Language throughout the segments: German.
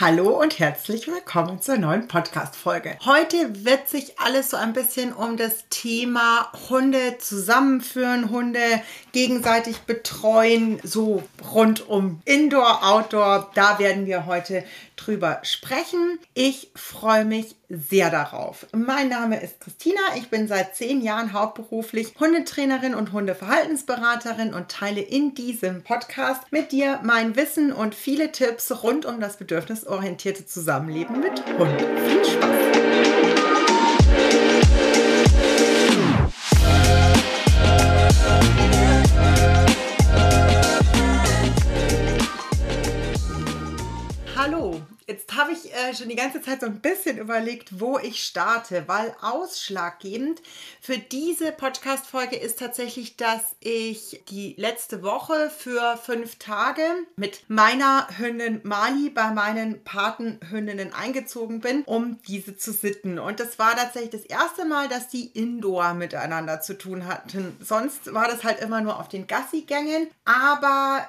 Hallo und herzlich willkommen zur neuen Podcast-Folge. Heute wird sich alles so ein bisschen um das Thema Hunde zusammenführen, Hunde gegenseitig betreuen, so rund um Indoor, Outdoor. Da werden wir heute drüber sprechen. Ich freue mich sehr darauf. Mein Name ist Christina. Ich bin seit zehn Jahren hauptberuflich Hundetrainerin und Hundeverhaltensberaterin und teile in diesem Podcast mit dir mein Wissen und viele Tipps rund um das bedürfnisorientierte Zusammenleben mit Hund. Viel Spaß! Habe ich äh, schon die ganze Zeit so ein bisschen überlegt, wo ich starte, weil ausschlaggebend für diese Podcast-Folge ist tatsächlich, dass ich die letzte Woche für fünf Tage mit meiner Hündin Mali bei meinen Patenhündinnen eingezogen bin, um diese zu sitten. Und das war tatsächlich das erste Mal, dass die Indoor miteinander zu tun hatten. Sonst war das halt immer nur auf den Gassi-Gängen. Aber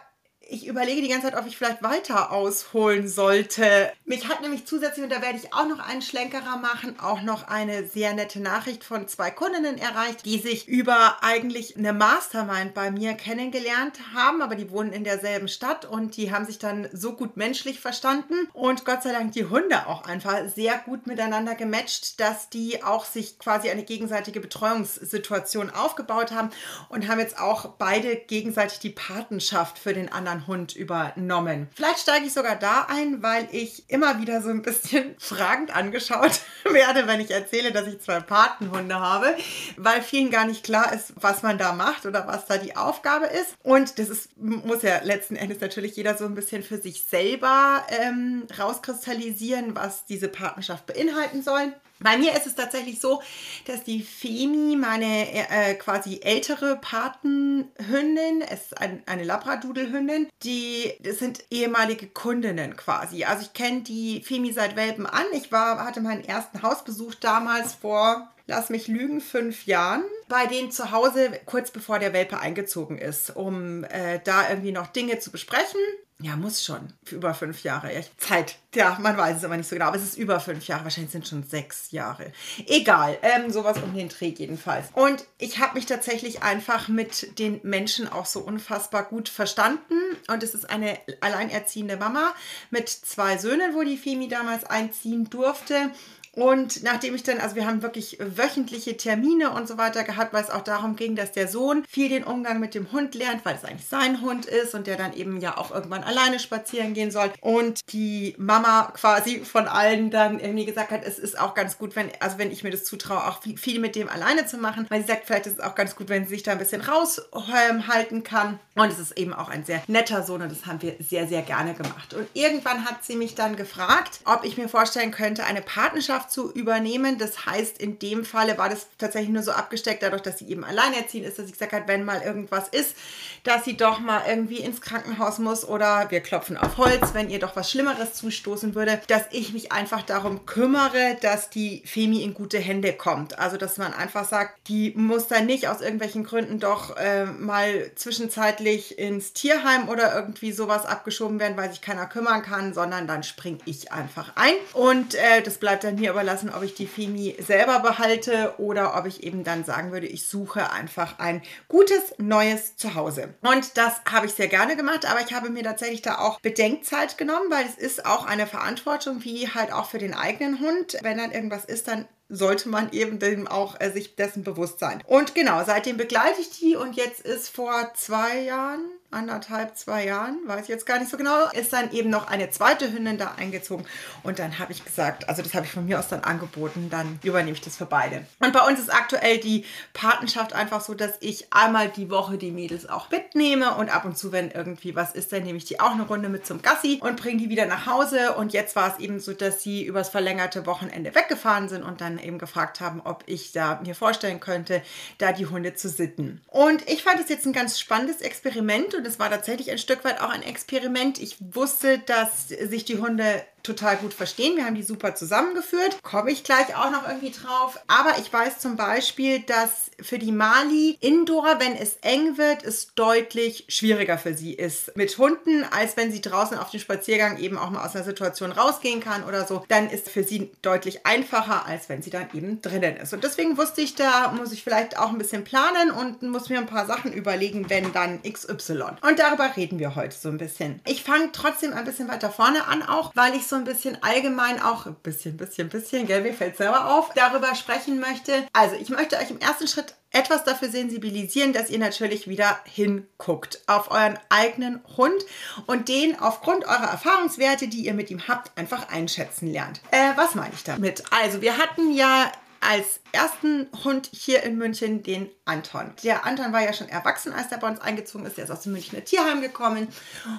ich überlege die ganze Zeit, ob ich vielleicht weiter ausholen sollte. Mich hat nämlich zusätzlich, und da werde ich auch noch einen Schlenkerer machen, auch noch eine sehr nette Nachricht von zwei Kundinnen erreicht, die sich über eigentlich eine Mastermind bei mir kennengelernt haben, aber die wohnen in derselben Stadt und die haben sich dann so gut menschlich verstanden und Gott sei Dank die Hunde auch einfach sehr gut miteinander gematcht, dass die auch sich quasi eine gegenseitige Betreuungssituation aufgebaut haben und haben jetzt auch beide gegenseitig die Patenschaft für den anderen Hund übernommen. Vielleicht steige ich sogar da ein, weil ich immer wieder so ein bisschen fragend angeschaut werde, wenn ich erzähle, dass ich zwei Patenhunde habe, weil vielen gar nicht klar ist, was man da macht oder was da die Aufgabe ist. Und das ist, muss ja letzten Endes natürlich jeder so ein bisschen für sich selber ähm, rauskristallisieren, was diese Partnerschaft beinhalten soll. Bei mir ist es tatsächlich so, dass die Femi, meine äh, quasi ältere Patenhündin, ist ein, eine Labradoodle-Hündin, die das sind ehemalige Kundinnen quasi. Also ich kenne die Femi seit Welpen an. Ich war, hatte meinen ersten Hausbesuch damals vor lass mich lügen, fünf Jahren bei denen zu Hause, kurz bevor der Welpe eingezogen ist, um äh, da irgendwie noch Dinge zu besprechen. Ja, muss schon. Für über fünf Jahre. Echt Zeit. Ja, man weiß es aber nicht so genau. Aber es ist über fünf Jahre. Wahrscheinlich sind es schon sechs Jahre. Egal. Ähm, sowas um den Dreh jedenfalls. Und ich habe mich tatsächlich einfach mit den Menschen auch so unfassbar gut verstanden. Und es ist eine alleinerziehende Mama mit zwei Söhnen, wo die Femi damals einziehen durfte. Und nachdem ich dann, also wir haben wirklich wöchentliche Termine und so weiter gehabt, weil es auch darum ging, dass der Sohn viel den Umgang mit dem Hund lernt, weil es eigentlich sein Hund ist und der dann eben ja auch irgendwann alleine spazieren gehen soll. Und die Mama quasi von allen dann irgendwie gesagt hat, es ist auch ganz gut, wenn, also wenn ich mir das zutraue, auch viel mit dem alleine zu machen, weil sie sagt, vielleicht ist es auch ganz gut, wenn sie sich da ein bisschen raushalten kann. Und es ist eben auch ein sehr netter Sohn und das haben wir sehr, sehr gerne gemacht. Und irgendwann hat sie mich dann gefragt, ob ich mir vorstellen könnte, eine Partnerschaft Elternschaft zu übernehmen. Das heißt, in dem Falle war das tatsächlich nur so abgesteckt, dadurch, dass sie eben alleinerziehend ist, dass ich gesagt habe, wenn mal irgendwas ist, dass sie doch mal irgendwie ins Krankenhaus muss oder wir klopfen auf Holz, wenn ihr doch was Schlimmeres zustoßen würde, dass ich mich einfach darum kümmere, dass die Femi in gute Hände kommt. Also, dass man einfach sagt, die muss dann nicht aus irgendwelchen Gründen doch äh, mal zwischenzeitlich ins Tierheim oder irgendwie sowas abgeschoben werden, weil sich keiner kümmern kann, sondern dann springe ich einfach ein. Und äh, das bleibt dann hier überlassen, ob ich die Femi selber behalte oder ob ich eben dann sagen würde, ich suche einfach ein gutes neues Zuhause. Und das habe ich sehr gerne gemacht, aber ich habe mir tatsächlich da auch Bedenkzeit genommen, weil es ist auch eine Verantwortung, wie halt auch für den eigenen Hund. Wenn dann irgendwas ist, dann sollte man eben dem auch äh, sich dessen bewusst sein. Und genau, seitdem begleite ich die und jetzt ist vor zwei Jahren, anderthalb, zwei Jahren, weiß ich jetzt gar nicht so genau, ist dann eben noch eine zweite Hündin da eingezogen. Und dann habe ich gesagt, also das habe ich von mir aus dann angeboten, dann übernehme ich das für beide. Und bei uns ist aktuell die Patenschaft einfach so, dass ich einmal die Woche die Mädels auch mitnehme und ab und zu, wenn irgendwie was ist, dann nehme ich die auch eine Runde mit zum Gassi und bringe die wieder nach Hause. Und jetzt war es eben so, dass sie übers verlängerte Wochenende weggefahren sind und dann eben gefragt haben, ob ich da mir vorstellen könnte, da die Hunde zu sitten. Und ich fand es jetzt ein ganz spannendes Experiment und es war tatsächlich ein Stück weit auch ein Experiment. Ich wusste, dass sich die Hunde total gut verstehen. Wir haben die super zusammengeführt. Komme ich gleich auch noch irgendwie drauf. Aber ich weiß zum Beispiel, dass für die Mali Indoor, wenn es eng wird, es deutlich schwieriger für sie ist mit Hunden, als wenn sie draußen auf dem Spaziergang eben auch mal aus einer Situation rausgehen kann oder so. Dann ist für sie deutlich einfacher, als wenn sie dann eben drinnen ist. Und deswegen wusste ich, da muss ich vielleicht auch ein bisschen planen und muss mir ein paar Sachen überlegen, wenn dann XY. Und darüber reden wir heute so ein bisschen. Ich fange trotzdem ein bisschen weiter vorne an, auch weil ich so ein bisschen allgemein auch ein bisschen, bisschen, bisschen, gell, mir fällt selber auf, darüber sprechen möchte. Also ich möchte euch im ersten Schritt etwas dafür sensibilisieren, dass ihr natürlich wieder hinguckt auf euren eigenen Hund und den aufgrund eurer Erfahrungswerte, die ihr mit ihm habt, einfach einschätzen lernt. Äh, was meine ich damit? Also wir hatten ja als ersten Hund hier in München den Anton. Der Anton war ja schon erwachsen, als der bei uns eingezogen ist. Der ist aus dem Münchner Tierheim gekommen.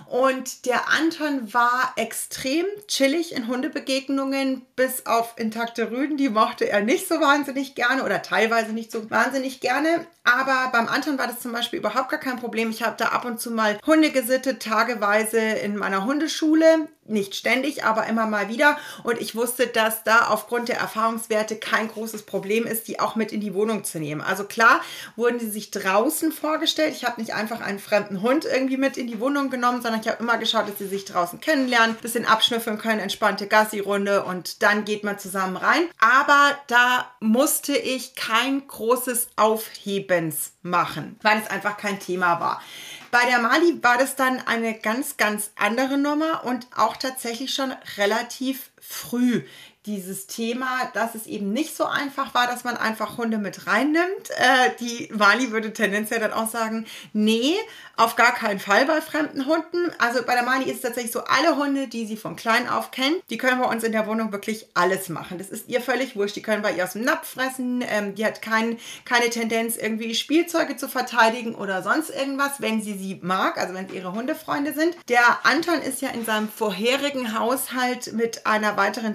Und der Anton war extrem chillig in Hundebegegnungen, bis auf intakte Rüden. Die mochte er nicht so wahnsinnig gerne oder teilweise nicht so wahnsinnig gerne. Aber beim Anton war das zum Beispiel überhaupt gar kein Problem. Ich habe da ab und zu mal Hunde gesittet, tageweise in meiner Hundeschule. Nicht ständig, aber immer mal wieder. Und ich wusste, dass da aufgrund der Erfahrungswerte kein großes Problem ist, die auch mit in die Wohnung zu nehmen. Also klar wurden sie sich draußen vorgestellt. Ich habe nicht einfach einen fremden Hund irgendwie mit in die Wohnung genommen, sondern ich habe immer geschaut, dass sie sich draußen kennenlernen, bisschen abschnüffeln können, entspannte Gassi-Runde und dann geht man zusammen rein. Aber da musste ich kein großes Aufhebens machen, weil es einfach kein Thema war. Bei der Mali war das dann eine ganz, ganz andere Nummer und auch tatsächlich schon relativ früh dieses Thema, dass es eben nicht so einfach war, dass man einfach Hunde mit reinnimmt. Äh, die Mali würde tendenziell dann auch sagen, nee, auf gar keinen Fall bei fremden Hunden. Also bei der Mali ist es tatsächlich so, alle Hunde, die sie von klein auf kennt, die können bei uns in der Wohnung wirklich alles machen. Das ist ihr völlig wurscht. Die können bei ihr aus dem Napf fressen. Ähm, die hat kein, keine Tendenz, irgendwie Spielzeuge zu verteidigen oder sonst irgendwas, wenn sie sie mag, also wenn es ihre Hundefreunde sind. Der Anton ist ja in seinem vorherigen Haushalt mit einer weiteren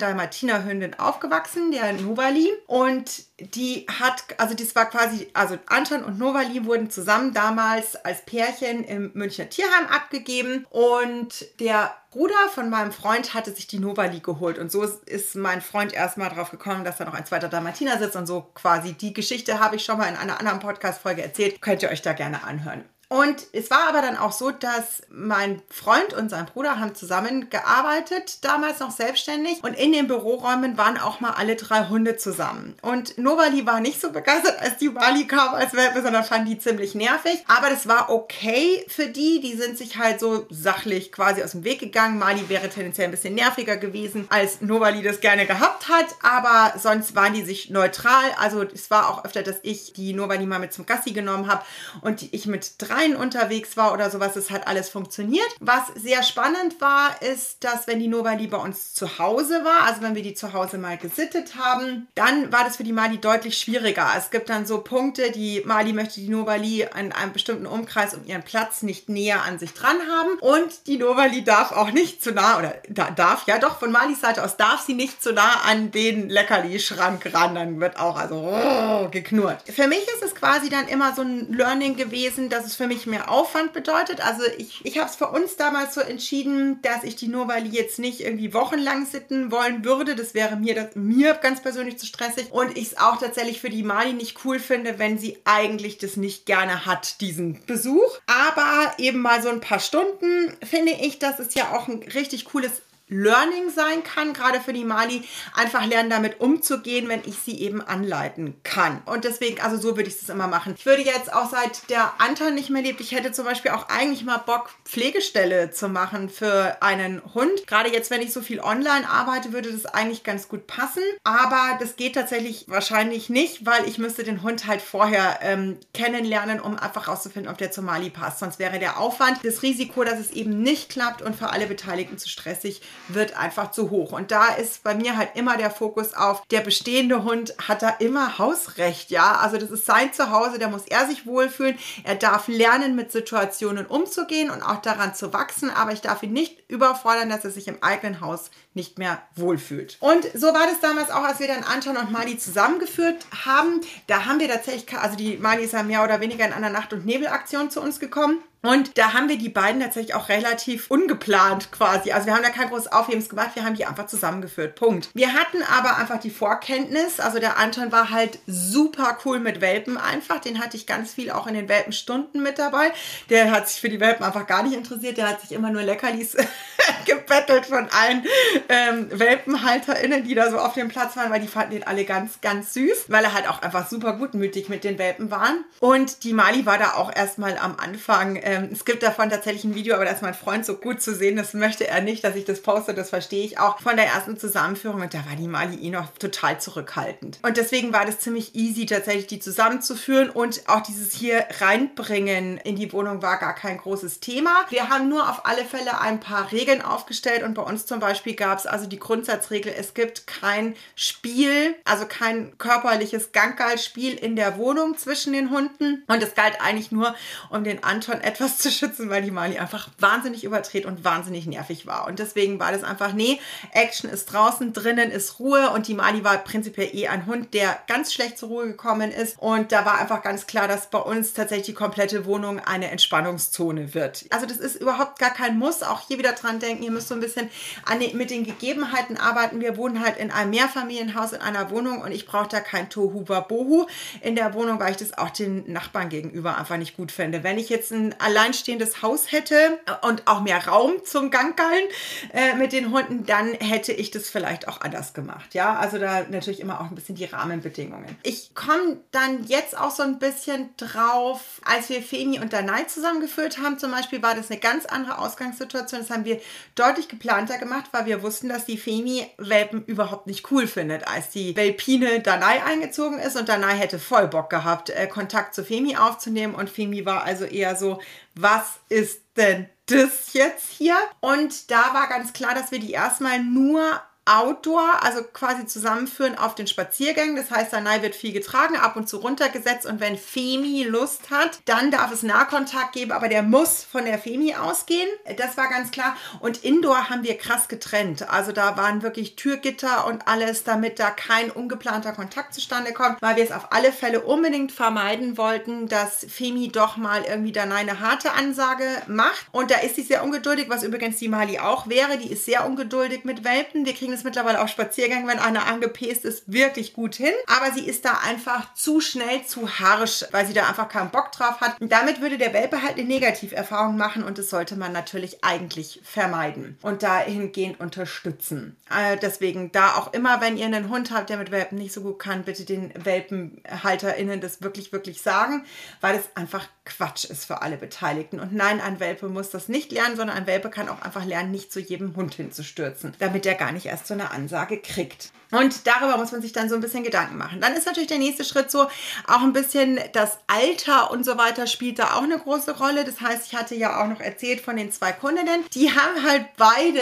Dalmatinerhündin aufgewachsen, der Novali. Und die hat, also das war quasi, also Anton und Novali wurden zusammen damals als Pärchen im Münchner Tierheim abgegeben und der Bruder von meinem Freund hatte sich die Novali geholt und so ist mein Freund erstmal drauf gekommen, dass da noch ein zweiter Dalmatiner sitzt und so quasi die Geschichte habe ich schon mal in einer anderen Podcast-Folge erzählt. Könnt ihr euch da gerne anhören. Und es war aber dann auch so, dass mein Freund und sein Bruder haben zusammengearbeitet, damals noch selbstständig. Und in den Büroräumen waren auch mal alle drei Hunde zusammen. Und Novali war nicht so begeistert, als die Wali kam als Welpe, sondern fand die ziemlich nervig. Aber das war okay für die. Die sind sich halt so sachlich quasi aus dem Weg gegangen. Mali wäre tendenziell ein bisschen nerviger gewesen, als Novali das gerne gehabt hat. Aber sonst waren die sich neutral. Also es war auch öfter, dass ich die Novali mal mit zum Gassi genommen habe und ich mit drei Verein unterwegs war oder sowas. Es hat alles funktioniert. Was sehr spannend war, ist, dass wenn die Novali bei uns zu Hause war, also wenn wir die zu Hause mal gesittet haben, dann war das für die Mali deutlich schwieriger. Es gibt dann so Punkte, die Mali möchte die Novali in einem bestimmten Umkreis um ihren Platz nicht näher an sich dran haben und die Novali darf auch nicht zu nah oder da, darf ja doch von Malis Seite aus darf sie nicht zu nah an den Leckerli-Schrank ran, dann wird auch also oh, geknurrt. Für mich ist es quasi dann immer so ein Learning gewesen, dass es für mich mehr Aufwand bedeutet. Also ich, ich habe es für uns damals so entschieden, dass ich die Novali jetzt nicht irgendwie wochenlang sitten wollen würde. Das wäre mir, das, mir ganz persönlich zu stressig. Und ich es auch tatsächlich für die Mali nicht cool finde, wenn sie eigentlich das nicht gerne hat, diesen Besuch. Aber eben mal so ein paar Stunden finde ich, das ist ja auch ein richtig cooles Learning sein kann, gerade für die Mali, einfach lernen, damit umzugehen, wenn ich sie eben anleiten kann. Und deswegen, also so würde ich es immer machen. Ich würde jetzt auch seit der Anton nicht mehr lebt, ich hätte zum Beispiel auch eigentlich mal Bock, Pflegestelle zu machen für einen Hund. Gerade jetzt, wenn ich so viel online arbeite, würde das eigentlich ganz gut passen. Aber das geht tatsächlich wahrscheinlich nicht, weil ich müsste den Hund halt vorher ähm, kennenlernen, um einfach rauszufinden, ob der zur Mali passt. Sonst wäre der Aufwand, das Risiko, dass es eben nicht klappt und für alle Beteiligten zu stressig wird einfach zu hoch. Und da ist bei mir halt immer der Fokus auf, der bestehende Hund hat da immer Hausrecht, ja. Also das ist sein Zuhause, da muss er sich wohlfühlen. Er darf lernen, mit Situationen umzugehen und auch daran zu wachsen, aber ich darf ihn nicht überfordern, dass er sich im eigenen Haus nicht mehr wohlfühlt. Und so war das damals auch, als wir dann Anton und Mali zusammengeführt haben. Da haben wir tatsächlich, also die Mali ist ja mehr oder weniger in einer Nacht- und Nebelaktion zu uns gekommen. Und da haben wir die beiden tatsächlich auch relativ ungeplant quasi. Also wir haben da kein großes Aufhebens gemacht, wir haben die einfach zusammengeführt. Punkt. Wir hatten aber einfach die Vorkenntnis. Also der Anton war halt super cool mit Welpen einfach. Den hatte ich ganz viel auch in den Welpenstunden mit dabei. Der hat sich für die Welpen einfach gar nicht interessiert. Der hat sich immer nur Leckerlis gebettelt von allen ähm, WelpenhalterInnen, die da so auf dem Platz waren, weil die fanden den alle ganz, ganz süß, weil er halt auch einfach super gutmütig mit den Welpen waren. Und die Mali war da auch erstmal am Anfang ähm, es gibt davon tatsächlich ein Video, aber da ist mein Freund so gut zu sehen, das möchte er nicht, dass ich das poste, das verstehe ich auch. Von der ersten Zusammenführung und da war die Mali eh noch total zurückhaltend. Und deswegen war das ziemlich easy, tatsächlich die zusammenzuführen und auch dieses hier reinbringen in die Wohnung war gar kein großes Thema. Wir haben nur auf alle Fälle ein paar Regeln aufgestellt und bei uns zum Beispiel gab es also die Grundsatzregel, es gibt kein Spiel, also kein körperliches Ganggalspiel in der Wohnung zwischen den Hunden und es galt eigentlich nur, um den Anton etwas etwas zu schützen, weil die Mali einfach wahnsinnig überdreht und wahnsinnig nervig war. Und deswegen war das einfach, nee, Action ist draußen, drinnen ist Ruhe und die Mali war prinzipiell eh ein Hund, der ganz schlecht zur Ruhe gekommen ist. Und da war einfach ganz klar, dass bei uns tatsächlich die komplette Wohnung eine Entspannungszone wird. Also das ist überhaupt gar kein Muss. Auch hier wieder dran denken, ihr müsst so ein bisschen an den, mit den Gegebenheiten arbeiten. Wir wohnen halt in einem Mehrfamilienhaus in einer Wohnung und ich brauche da kein Tohu Bohu in der Wohnung, weil ich das auch den Nachbarn gegenüber einfach nicht gut finde. Wenn ich jetzt ein alleinstehendes Haus hätte und auch mehr Raum zum Ganggallen äh, mit den Hunden, dann hätte ich das vielleicht auch anders gemacht. Ja, also da natürlich immer auch ein bisschen die Rahmenbedingungen. Ich komme dann jetzt auch so ein bisschen drauf, als wir Femi und Danai zusammengeführt haben, zum Beispiel war das eine ganz andere Ausgangssituation. Das haben wir deutlich geplanter gemacht, weil wir wussten, dass die Femi Welpen überhaupt nicht cool findet, als die Welpine Danai eingezogen ist und Danai hätte voll Bock gehabt, äh, Kontakt zu Femi aufzunehmen und Femi war also eher so, was ist denn das jetzt hier? Und da war ganz klar, dass wir die erstmal nur Outdoor, also quasi zusammenführen auf den Spaziergängen. Das heißt, Sanai wird viel getragen, ab und zu runtergesetzt und wenn Femi Lust hat, dann darf es Nahkontakt geben, aber der muss von der Femi ausgehen. Das war ganz klar. Und Indoor haben wir krass getrennt. Also da waren wirklich Türgitter und alles, damit da kein ungeplanter Kontakt zustande kommt, weil wir es auf alle Fälle unbedingt vermeiden wollten, dass Femi doch mal irgendwie dann eine harte Ansage macht. Und da ist sie sehr ungeduldig, was übrigens die Mali auch wäre. Die ist sehr ungeduldig mit Welpen. Wir kriegen es mittlerweile auf Spaziergängen, wenn einer angepest ist, wirklich gut hin. Aber sie ist da einfach zu schnell, zu harsch, weil sie da einfach keinen Bock drauf hat. Und damit würde der Welpe halt eine Negativerfahrung machen und das sollte man natürlich eigentlich vermeiden und dahingehend unterstützen. Äh, deswegen da auch immer, wenn ihr einen Hund habt, der mit Welpen nicht so gut kann, bitte den WelpenhalterInnen das wirklich, wirklich sagen, weil es einfach Quatsch ist für alle Beteiligten. Und nein, ein Welpe muss das nicht lernen, sondern ein Welpe kann auch einfach lernen, nicht zu jedem Hund hinzustürzen, damit er gar nicht erst so eine Ansage kriegt. Und darüber muss man sich dann so ein bisschen Gedanken machen. Dann ist natürlich der nächste Schritt so, auch ein bisschen das Alter und so weiter spielt da auch eine große Rolle. Das heißt, ich hatte ja auch noch erzählt von den zwei Kundinnen. Die haben halt beide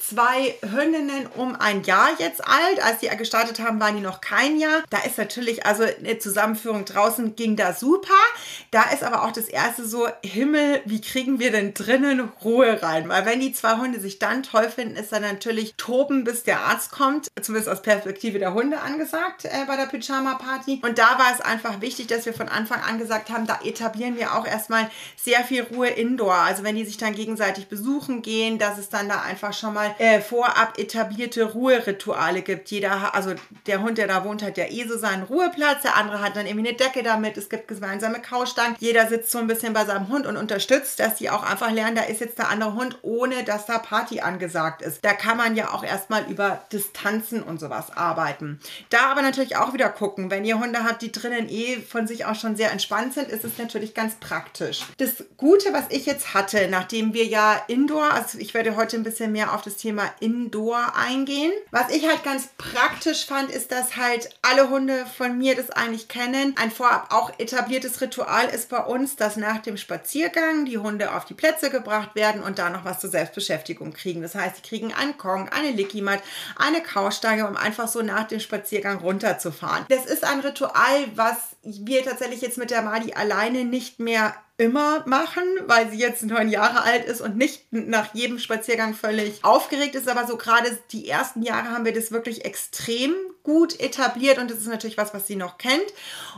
zwei Hündinnen um ein Jahr jetzt alt. Als die gestartet haben, waren die noch kein Jahr. Da ist natürlich, also eine Zusammenführung draußen ging da super. Da ist aber auch das erste so, Himmel, wie kriegen wir denn drinnen Ruhe rein? Weil wenn die zwei Hunde sich dann toll finden, ist dann natürlich toben, bis der Arzt kommt. Zumindest aus Perspektive der Hunde angesagt äh, bei der Pyjama-Party. Und da war es einfach wichtig, dass wir von Anfang an gesagt haben, da etablieren wir auch erstmal sehr viel Ruhe indoor. Also wenn die sich dann gegenseitig besuchen gehen, dass es dann da einfach schon mal äh, vorab etablierte Ruherituale gibt. Jeder, also der Hund, der da wohnt, hat ja eh so seinen Ruheplatz. Der andere hat dann irgendwie eine Decke damit. Es gibt gemeinsame Couchstangen. Jeder sitzt so ein bisschen bei seinem Hund und unterstützt, dass die auch einfach lernen, da ist jetzt der andere Hund, ohne dass da Party angesagt ist. Da kann man ja auch erstmal über Distanzen und so sowas arbeiten. Da aber natürlich auch wieder gucken, wenn ihr Hunde habt, die drinnen eh von sich auch schon sehr entspannt sind, ist es natürlich ganz praktisch. Das Gute, was ich jetzt hatte, nachdem wir ja Indoor, also ich werde heute ein bisschen mehr auf das Thema Indoor eingehen. Was ich halt ganz praktisch fand, ist, dass halt alle Hunde von mir das eigentlich kennen. Ein vorab auch etabliertes Ritual ist bei uns, dass nach dem Spaziergang die Hunde auf die Plätze gebracht werden und da noch was zur Selbstbeschäftigung kriegen. Das heißt, sie kriegen einen Kong, eine Lickimat, eine Kaustange, um einfach so nach dem Spaziergang runterzufahren. Das ist ein Ritual, was wir tatsächlich jetzt mit der Mali alleine nicht mehr immer machen, weil sie jetzt neun Jahre alt ist und nicht nach jedem Spaziergang völlig aufgeregt ist. Aber so gerade die ersten Jahre haben wir das wirklich extrem gut etabliert und das ist natürlich was, was sie noch kennt.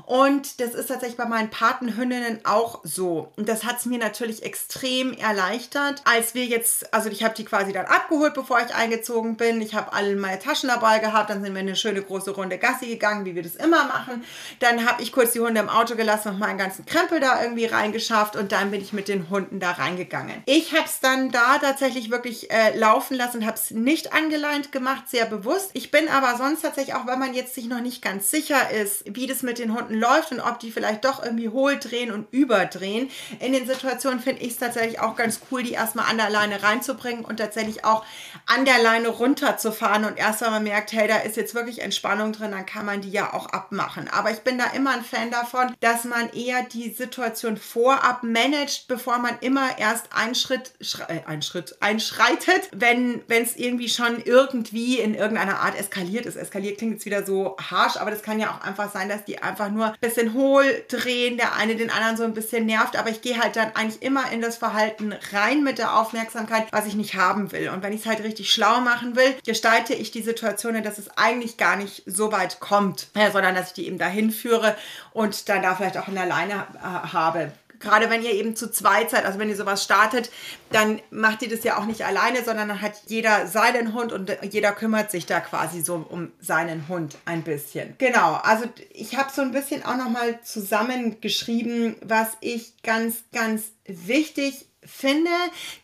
Und das ist tatsächlich bei meinen Patenhündinnen auch so. Und das hat es mir natürlich extrem erleichtert, als wir jetzt, also ich habe die quasi dann abgeholt, bevor ich eingezogen bin. Ich habe alle meine Taschen dabei gehabt, dann sind wir eine schöne große Runde Gassi gegangen, wie wir das immer machen. Dann habe ich kurz die Hunde im Auto gelassen und meinen ganzen Krempel da irgendwie reingeschafft und dann bin ich mit den Hunden da reingegangen. Ich habe es dann da tatsächlich wirklich äh, laufen lassen habe es nicht angeleint gemacht, sehr bewusst. Ich bin aber sonst tatsächlich auch, wenn man jetzt sich noch nicht ganz sicher ist, wie das mit den Hunden läuft und ob die vielleicht doch irgendwie hohl drehen und überdrehen, in den Situationen finde ich es tatsächlich auch ganz cool, die erstmal an der Leine reinzubringen und tatsächlich auch an der Leine runterzufahren und erst wenn man merkt, hey, da ist jetzt wirklich Entspannung drin, dann kann man die ja auch abmachen. Aber ich bin da immer ein Fan davon, dass man eher die Situation vorab managt, bevor man immer erst einen Schritt, äh, einen Schritt einschreitet, wenn es irgendwie schon irgendwie in irgendeiner Art eskaliert ist. Eskaliert klingt jetzt wieder so harsh, aber das kann ja auch einfach sein, dass die einfach nur ein bisschen hohl drehen, der eine den anderen so ein bisschen nervt, aber ich gehe halt dann eigentlich immer in das Verhalten rein mit der Aufmerksamkeit, was ich nicht haben will. Und wenn ich es halt richtig schlau machen will, gestalte ich die Situation, dass es eigentlich gar nicht so weit kommt, sondern dass ich die eben dahin führe und dann da vielleicht auch eine Leine äh, habe gerade wenn ihr eben zu zweit seid, also wenn ihr sowas startet, dann macht ihr das ja auch nicht alleine, sondern dann hat jeder seinen Hund und jeder kümmert sich da quasi so um seinen Hund ein bisschen. Genau, also ich habe so ein bisschen auch nochmal zusammengeschrieben, was ich ganz, ganz wichtig finde,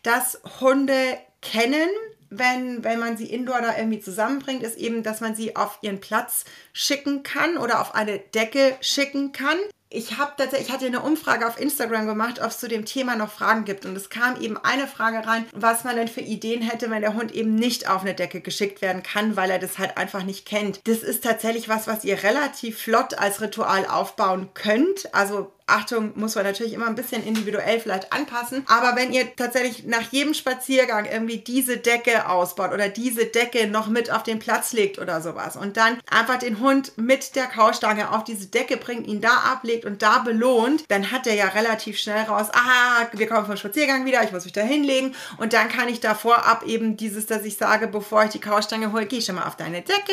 dass Hunde kennen, wenn, wenn man sie indoor da irgendwie zusammenbringt, ist eben, dass man sie auf ihren Platz schicken kann oder auf eine Decke schicken kann ich habe tatsächlich, ich hatte eine Umfrage auf Instagram gemacht, ob es zu dem Thema noch Fragen gibt. Und es kam eben eine Frage rein, was man denn für Ideen hätte, wenn der Hund eben nicht auf eine Decke geschickt werden kann, weil er das halt einfach nicht kennt. Das ist tatsächlich was, was ihr relativ flott als Ritual aufbauen könnt. Also Achtung, muss man natürlich immer ein bisschen individuell vielleicht anpassen. Aber wenn ihr tatsächlich nach jedem Spaziergang irgendwie diese Decke ausbaut oder diese Decke noch mit auf den Platz legt oder sowas und dann einfach den Hund mit der Kaustange auf diese Decke bringt, ihn da ablegt und da belohnt, dann hat er ja relativ schnell raus, aha, wir kommen vom Spaziergang wieder, ich muss mich da hinlegen und dann kann ich da vorab eben dieses, dass ich sage, bevor ich die Kaustange hole, geh schon mal auf deine Decke,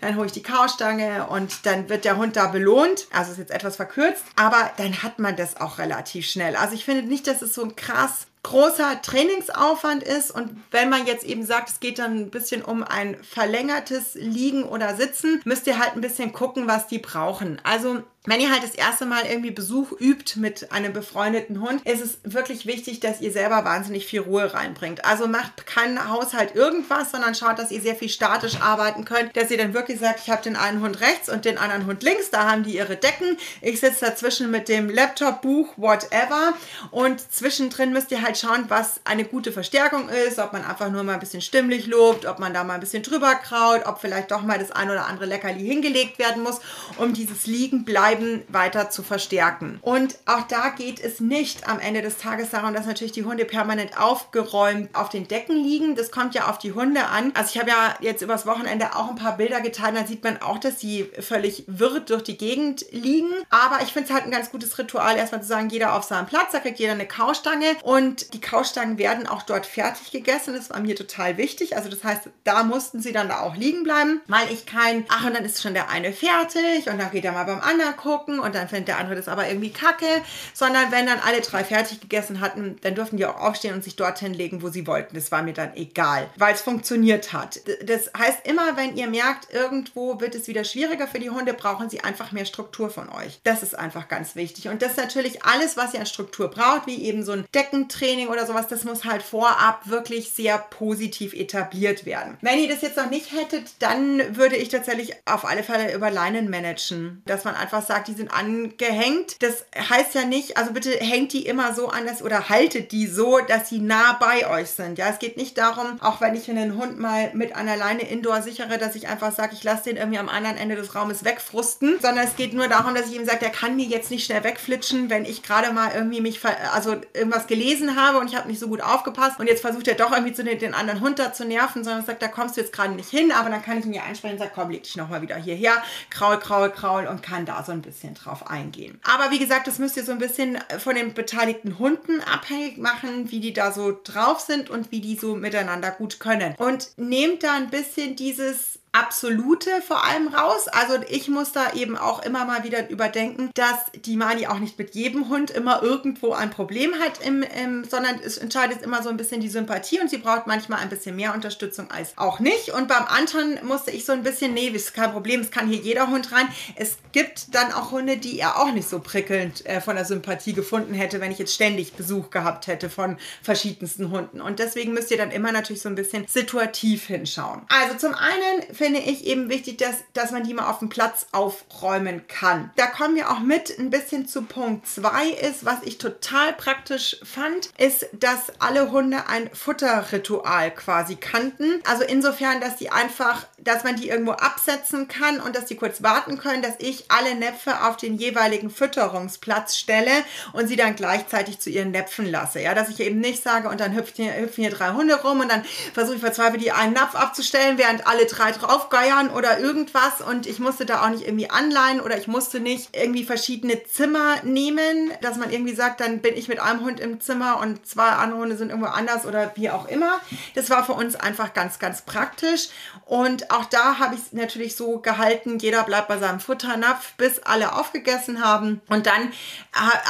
dann hole ich die Kaustange und dann wird der Hund da belohnt. Also ist jetzt etwas verkürzt, aber dann dann hat man das auch relativ schnell. Also ich finde nicht, dass es so ein krass großer Trainingsaufwand ist und wenn man jetzt eben sagt, es geht dann ein bisschen um ein verlängertes Liegen oder Sitzen, müsst ihr halt ein bisschen gucken, was die brauchen. Also wenn ihr halt das erste Mal irgendwie Besuch übt mit einem befreundeten Hund, ist es wirklich wichtig, dass ihr selber wahnsinnig viel Ruhe reinbringt. Also macht keinen Haushalt irgendwas, sondern schaut, dass ihr sehr viel statisch arbeiten könnt, dass ihr dann wirklich sagt, ich habe den einen Hund rechts und den anderen Hund links, da haben die ihre Decken. Ich sitze dazwischen mit dem Laptop, Buch, whatever und zwischendrin müsst ihr halt schauen, was eine gute Verstärkung ist, ob man einfach nur mal ein bisschen stimmlich lobt, ob man da mal ein bisschen drüber kraut, ob vielleicht doch mal das ein oder andere Leckerli hingelegt werden muss, um dieses Liegen bleiben Bleiben weiter zu verstärken. Und auch da geht es nicht am Ende des Tages darum, dass natürlich die Hunde permanent aufgeräumt auf den Decken liegen. Das kommt ja auf die Hunde an. Also ich habe ja jetzt übers Wochenende auch ein paar Bilder geteilt, da sieht man auch, dass sie völlig wirr durch die Gegend liegen. Aber ich finde es halt ein ganz gutes Ritual, erstmal zu sagen, jeder auf seinem Platz, da kriegt jeder eine Kaustange und die Kaustangen werden auch dort fertig gegessen. Das war mir total wichtig. Also das heißt, da mussten sie dann da auch liegen bleiben, weil ich kein, ach und dann ist schon der eine fertig und dann geht er mal beim anderen gucken und dann findet der andere das aber irgendwie kacke, sondern wenn dann alle drei fertig gegessen hatten, dann durften die auch aufstehen und sich dorthin legen, wo sie wollten. Das war mir dann egal, weil es funktioniert hat. Das heißt, immer wenn ihr merkt, irgendwo wird es wieder schwieriger für die Hunde, brauchen sie einfach mehr Struktur von euch. Das ist einfach ganz wichtig. Und das ist natürlich alles, was ihr an Struktur braucht, wie eben so ein Deckentraining oder sowas, das muss halt vorab wirklich sehr positiv etabliert werden. Wenn ihr das jetzt noch nicht hättet, dann würde ich tatsächlich auf alle Fälle über Leinen managen, dass man einfach sagt, die sind angehängt. Das heißt ja nicht, also bitte hängt die immer so an, dass, oder haltet die so, dass sie nah bei euch sind. Ja, es geht nicht darum, auch wenn ich einen Hund mal mit einer Leine indoor sichere, dass ich einfach sage, ich lasse den irgendwie am anderen Ende des Raumes wegfrusten, sondern es geht nur darum, dass ich ihm sage, der kann mir jetzt nicht schnell wegflitschen, wenn ich gerade mal irgendwie mich, also irgendwas gelesen habe und ich habe nicht so gut aufgepasst und jetzt versucht er doch irgendwie zu den, den anderen Hund da zu nerven, sondern sagt, da kommst du jetzt gerade nicht hin, aber dann kann ich ihn ja einsprechen und sage, komm, leg dich nochmal wieder hierher, kraul, kraul, kraul und kann da so ein ein bisschen drauf eingehen. Aber wie gesagt, das müsst ihr so ein bisschen von den beteiligten Hunden abhängig machen, wie die da so drauf sind und wie die so miteinander gut können. Und nehmt da ein bisschen dieses absolute vor allem raus. Also ich muss da eben auch immer mal wieder überdenken, dass die Mali auch nicht mit jedem Hund immer irgendwo ein Problem hat, im, im, sondern es entscheidet immer so ein bisschen die Sympathie und sie braucht manchmal ein bisschen mehr Unterstützung als auch nicht. Und beim Anton musste ich so ein bisschen, nee, ist kein Problem, es kann hier jeder Hund rein. Es gibt dann auch Hunde, die er auch nicht so prickelnd äh, von der Sympathie gefunden hätte, wenn ich jetzt ständig Besuch gehabt hätte von verschiedensten Hunden. Und deswegen müsst ihr dann immer natürlich so ein bisschen situativ hinschauen. Also zum einen finde ich eben wichtig, dass, dass man die mal auf dem Platz aufräumen kann. Da kommen wir auch mit ein bisschen zu Punkt 2 ist, was ich total praktisch fand, ist, dass alle Hunde ein Futterritual quasi kannten. Also insofern, dass die einfach, dass man die irgendwo absetzen kann und dass die kurz warten können, dass ich alle Näpfe auf den jeweiligen Fütterungsplatz stelle und sie dann gleichzeitig zu ihren Näpfen lasse. Ja, dass ich eben nicht sage und dann hüpfen hier, hüpfen hier drei Hunde rum und dann versuche ich verzweifelt, die einen Napf abzustellen, während alle drei draufgeiern oder irgendwas und ich musste da auch nicht irgendwie anleihen oder ich musste nicht irgendwie verschiedene Zimmer nehmen, dass man irgendwie sagt, dann bin ich mit einem Hund im Zimmer und zwei andere Hunde sind irgendwo anders oder wie auch immer. Das war für uns einfach ganz, ganz praktisch und auch da habe ich es natürlich so gehalten, jeder bleibt bei seinem Futternapf, bis alle aufgegessen haben und dann,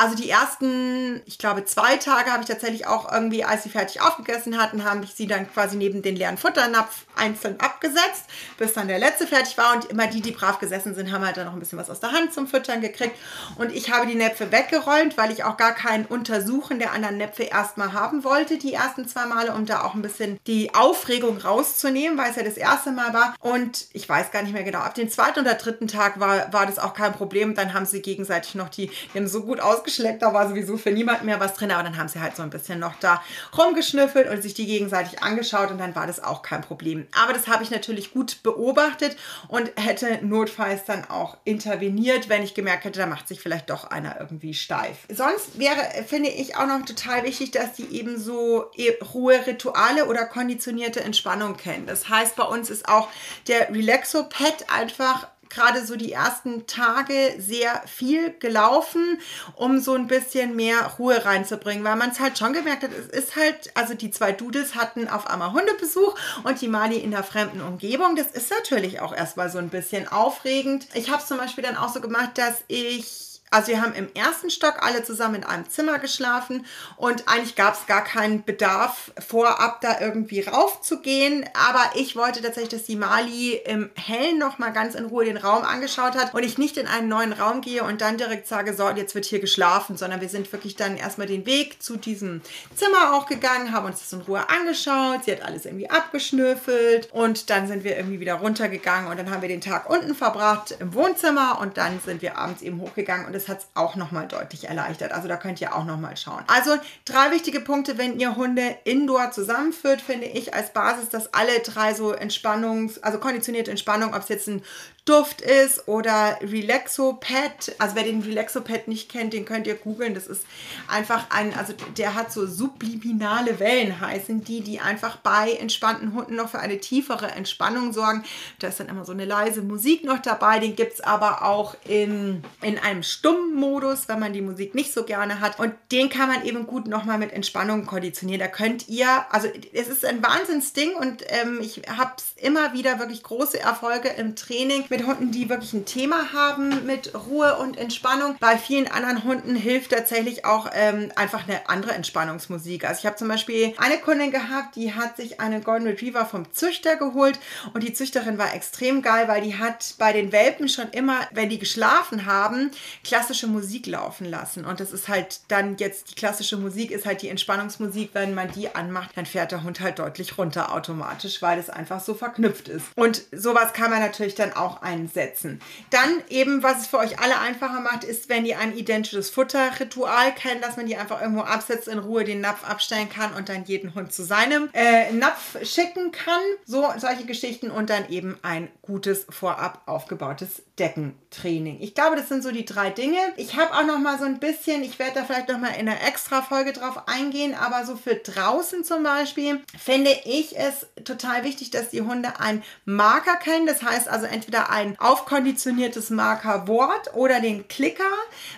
also die ersten, ich glaube zwei Tage habe ich tatsächlich auch irgendwie, als sie fertig aufgegessen hatten, habe ich sie dann quasi neben den leeren Futternapf einzeln abgesetzt, bis dann der letzte fertig war und immer die, die brav gesessen sind, haben halt dann noch ein bisschen was aus der Hand zum Füttern gekriegt. Und ich habe die Näpfe weggeräumt, weil ich auch gar kein Untersuchen der anderen Näpfe erstmal haben wollte, die ersten zwei Male, um da auch ein bisschen die Aufregung rauszunehmen, weil es ja das erste Mal war. Und ich weiß gar nicht mehr genau, ab dem zweiten oder dritten Tag war, war das auch kein Problem, dann haben sie gegenseitig noch die, die haben so gut ausgeschleckt, da war sowieso für niemand mehr was drin, aber dann haben sie halt so ein bisschen noch da rumgeschnüffelt und sich die gegenseitig angeschaut und dann war das auch kein Problem. Aber das habe ich natürlich gut beobachtet und hätte notfalls dann auch interveniert, wenn ich gemerkt hätte, da macht sich vielleicht doch einer irgendwie steif. Sonst wäre, finde ich, auch noch total wichtig, dass die eben so Ruhe-Rituale oder konditionierte Entspannung kennen. Das heißt, bei uns ist auch der Relaxo-Pad einfach gerade so die ersten Tage sehr viel gelaufen, um so ein bisschen mehr Ruhe reinzubringen, weil man es halt schon gemerkt hat, es ist halt, also die zwei Dudes hatten auf einmal Hundebesuch und die Mali in der fremden Umgebung. Das ist natürlich auch erstmal so ein bisschen aufregend. Ich habe es zum Beispiel dann auch so gemacht, dass ich also wir haben im ersten Stock alle zusammen in einem Zimmer geschlafen und eigentlich gab es gar keinen Bedarf vorab da irgendwie raufzugehen. Aber ich wollte tatsächlich, dass die Mali im Hellen noch mal ganz in Ruhe den Raum angeschaut hat und ich nicht in einen neuen Raum gehe und dann direkt sage, so, jetzt wird hier geschlafen, sondern wir sind wirklich dann erstmal den Weg zu diesem Zimmer auch gegangen, haben uns das in Ruhe angeschaut. Sie hat alles irgendwie abgeschnüffelt und dann sind wir irgendwie wieder runtergegangen und dann haben wir den Tag unten verbracht im Wohnzimmer und dann sind wir abends eben hochgegangen und das hat es auch nochmal deutlich erleichtert. Also da könnt ihr auch nochmal schauen. Also drei wichtige Punkte, wenn ihr Hunde indoor zusammenführt, finde ich als Basis, dass alle drei so Entspannungs-, also konditionierte Entspannung, ob es jetzt ein Duft ist oder Relaxo Pad. Also wer den Relaxo Pad nicht kennt, den könnt ihr googeln. Das ist einfach ein, also der hat so subliminale Wellen heißen die, die einfach bei entspannten Hunden noch für eine tiefere Entspannung sorgen. Da ist dann immer so eine leise Musik noch dabei. Den gibt es aber auch in, in einem stummen Modus, wenn man die Musik nicht so gerne hat. Und den kann man eben gut nochmal mit Entspannung konditionieren. Da könnt ihr, also es ist ein Wahnsinnsding und ähm, ich habe immer wieder wirklich große Erfolge im Training mit Hunden, die wirklich ein Thema haben mit Ruhe und Entspannung. Bei vielen anderen Hunden hilft tatsächlich auch ähm, einfach eine andere Entspannungsmusik. Also ich habe zum Beispiel eine Kundin gehabt, die hat sich einen Golden Retriever vom Züchter geholt und die Züchterin war extrem geil, weil die hat bei den Welpen schon immer, wenn die geschlafen haben, klassische Musik laufen lassen. Und das ist halt dann jetzt, die klassische Musik ist halt die Entspannungsmusik. Wenn man die anmacht, dann fährt der Hund halt deutlich runter automatisch, weil es einfach so verknüpft ist. Und sowas kann man natürlich dann auch einsetzen. Dann eben, was es für euch alle einfacher macht, ist, wenn ihr ein identisches Futterritual kennt, dass man die einfach irgendwo absetzt, in Ruhe den Napf abstellen kann und dann jeden Hund zu seinem äh, Napf schicken kann. So, solche Geschichten und dann eben ein gutes, vorab aufgebautes Deckentraining. Ich glaube, das sind so die drei Dinge. Dinge. Ich habe auch noch mal so ein bisschen, ich werde da vielleicht noch mal in einer extra Folge drauf eingehen, aber so für draußen zum Beispiel finde ich es total wichtig, dass die Hunde einen Marker kennen. Das heißt also entweder ein aufkonditioniertes Markerwort oder den Klicker,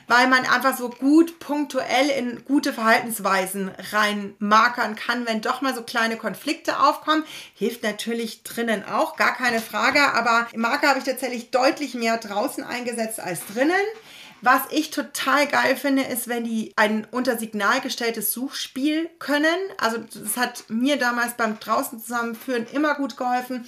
weil man einfach so gut punktuell in gute Verhaltensweisen rein markern kann, wenn doch mal so kleine Konflikte aufkommen. Hilft natürlich drinnen auch, gar keine Frage, aber Marker habe ich tatsächlich deutlich mehr draußen eingesetzt als drinnen. Was ich total geil finde, ist, wenn die ein unter Signal gestelltes Suchspiel können. Also das hat mir damals beim draußen zusammenführen immer gut geholfen,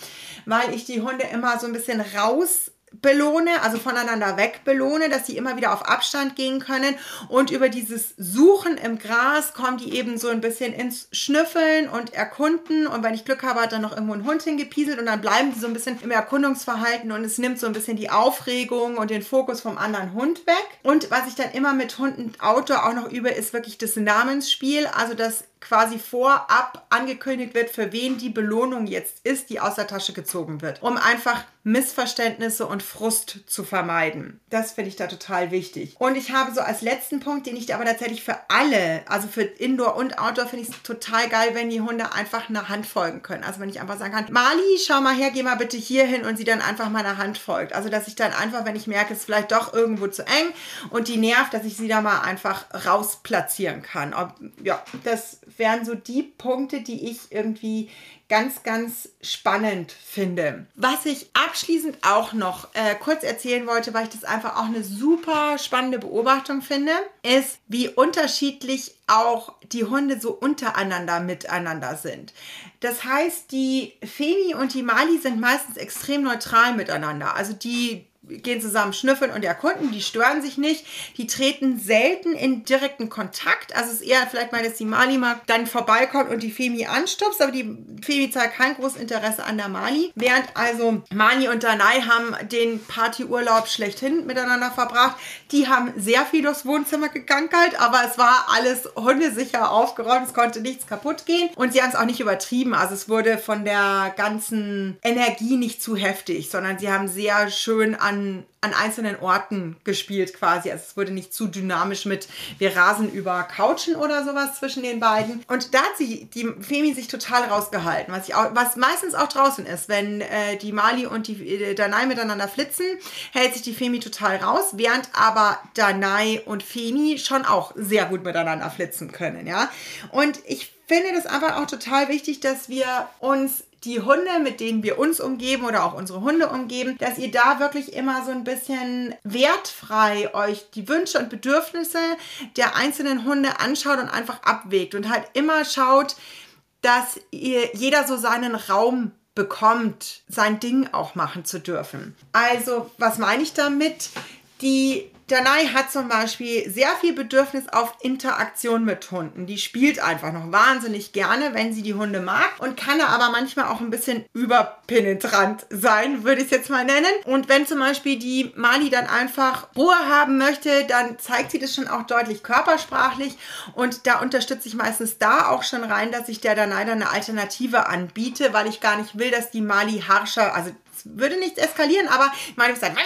weil ich die Hunde immer so ein bisschen raus belohne, also voneinander weg belohne, dass sie immer wieder auf Abstand gehen können. Und über dieses Suchen im Gras kommen die eben so ein bisschen ins Schnüffeln und Erkunden. Und wenn ich Glück habe, hat dann noch irgendwo ein Hund hingepieselt und dann bleiben die so ein bisschen im Erkundungsverhalten und es nimmt so ein bisschen die Aufregung und den Fokus vom anderen Hund weg. Und was ich dann immer mit Hunden Outdoor auch noch übe, ist wirklich das Namensspiel. Also das quasi vorab angekündigt wird, für wen die Belohnung jetzt ist, die aus der Tasche gezogen wird, um einfach Missverständnisse und Frust zu vermeiden. Das finde ich da total wichtig. Und ich habe so als letzten Punkt, den ich aber tatsächlich für alle, also für Indoor und Outdoor, finde ich es total geil, wenn die Hunde einfach eine Hand folgen können. Also wenn ich einfach sagen kann, Mali, schau mal her, geh mal bitte hier hin und sie dann einfach meiner Hand folgt. Also dass ich dann einfach, wenn ich merke, es ist vielleicht doch irgendwo zu eng und die nervt, dass ich sie da mal einfach raus platzieren kann. ja, das wären so die Punkte, die ich irgendwie ganz, ganz spannend finde. Was ich abschließend auch noch äh, kurz erzählen wollte, weil ich das einfach auch eine super spannende Beobachtung finde, ist, wie unterschiedlich auch die Hunde so untereinander miteinander sind. Das heißt, die Femi und die Mali sind meistens extrem neutral miteinander. Also die gehen zusammen schnüffeln und erkunden, die stören sich nicht, die treten selten in direkten Kontakt. Also es ist eher vielleicht mal, dass die Mali mal dann vorbeikommt und die Femi anstupst, aber die Femi zeigt kein großes Interesse an der Mali. Während also Mani und Danai haben den Partyurlaub schlechthin miteinander verbracht. Die haben sehr viel durchs Wohnzimmer gegankert, aber es war alles hundesicher aufgeräumt, es konnte nichts kaputt gehen und sie haben es auch nicht übertrieben. Also es wurde von der ganzen Energie nicht zu heftig, sondern sie haben sehr schön an an, an einzelnen Orten gespielt quasi. Also es wurde nicht zu dynamisch mit wir rasen über Couchen oder sowas zwischen den beiden. Und da hat sie die Femi sich total rausgehalten, was, ich auch, was meistens auch draußen ist. Wenn äh, die Mali und die äh, Danai miteinander flitzen, hält sich die Femi total raus, während aber Danai und Femi schon auch sehr gut miteinander flitzen können, ja. Und ich finde das einfach auch total wichtig, dass wir uns die Hunde, mit denen wir uns umgeben oder auch unsere Hunde umgeben, dass ihr da wirklich immer so ein bisschen wertfrei euch die Wünsche und Bedürfnisse der einzelnen Hunde anschaut und einfach abwägt und halt immer schaut, dass ihr jeder so seinen Raum bekommt, sein Ding auch machen zu dürfen. Also, was meine ich damit? Die Danai hat zum Beispiel sehr viel Bedürfnis auf Interaktion mit Hunden. Die spielt einfach noch wahnsinnig gerne, wenn sie die Hunde mag und kann aber manchmal auch ein bisschen überpenetrant sein, würde ich es jetzt mal nennen. Und wenn zum Beispiel die Mali dann einfach Ruhe haben möchte, dann zeigt sie das schon auch deutlich körpersprachlich und da unterstütze ich meistens da auch schon rein, dass ich der Danai dann eine Alternative anbiete, weil ich gar nicht will, dass die Mali harscher, also würde nichts eskalieren, aber ich meine, sagt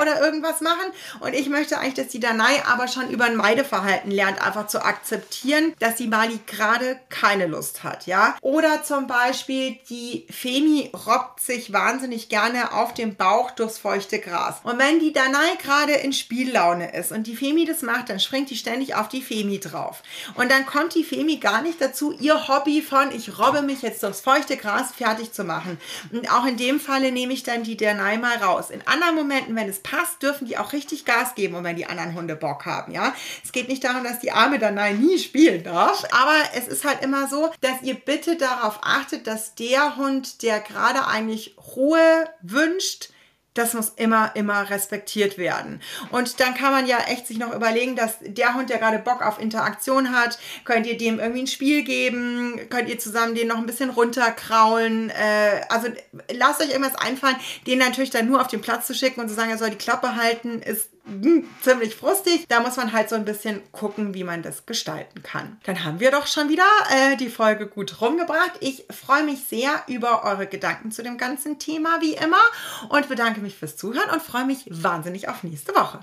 oder irgendwas machen. Und ich möchte eigentlich, dass die Danai aber schon über ein Meideverhalten lernt, einfach zu akzeptieren, dass die Mali gerade keine Lust hat, ja. Oder zum Beispiel die Femi robbt sich wahnsinnig gerne auf dem Bauch durchs feuchte Gras. Und wenn die Danai gerade in Spiellaune ist und die Femi das macht, dann springt die ständig auf die Femi drauf. Und dann kommt die Femi gar nicht dazu, ihr Hobby von ich robbe mich jetzt durchs feuchte Gras fertig zu machen. Und auch in dem Fall Falle nehme ich dann die Danai mal raus. In anderen Momenten, wenn es passt, dürfen die auch richtig Gas geben und wenn die anderen Hunde Bock haben, ja. Es geht nicht darum, dass die arme Danai nie spielen darf, aber es ist halt immer so, dass ihr bitte darauf achtet, dass der Hund, der gerade eigentlich Ruhe wünscht, das muss immer, immer respektiert werden. Und dann kann man ja echt sich noch überlegen, dass der Hund, der gerade Bock auf Interaktion hat, könnt ihr dem irgendwie ein Spiel geben, könnt ihr zusammen den noch ein bisschen runterkraulen. Äh, also lasst euch irgendwas einfallen, den natürlich dann nur auf den Platz zu schicken und zu sagen, er soll die Klappe halten, ist hm, ziemlich frustig. Da muss man halt so ein bisschen gucken, wie man das gestalten kann. Dann haben wir doch schon wieder äh, die Folge gut rumgebracht. Ich freue mich sehr über eure Gedanken zu dem ganzen Thema, wie immer, und bedanke mich fürs Zuhören und freue mich wahnsinnig auf nächste Woche.